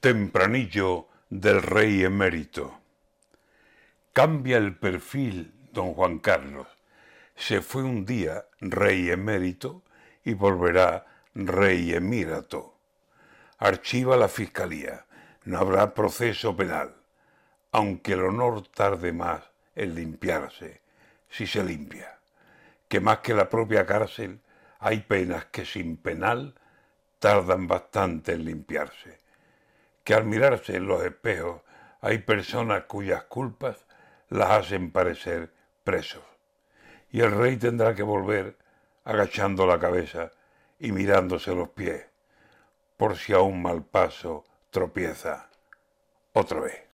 Tempranillo del rey emérito. Cambia el perfil don Juan Carlos. Se fue un día rey emérito y volverá rey emírato. Archiva la fiscalía. No habrá proceso penal, aunque el honor tarde más en limpiarse, si se limpia. Que más que la propia cárcel, hay penas que sin penal tardan bastante en limpiarse que al mirarse en los espejos hay personas cuyas culpas las hacen parecer presos. Y el rey tendrá que volver agachando la cabeza y mirándose los pies, por si a un mal paso tropieza otra vez.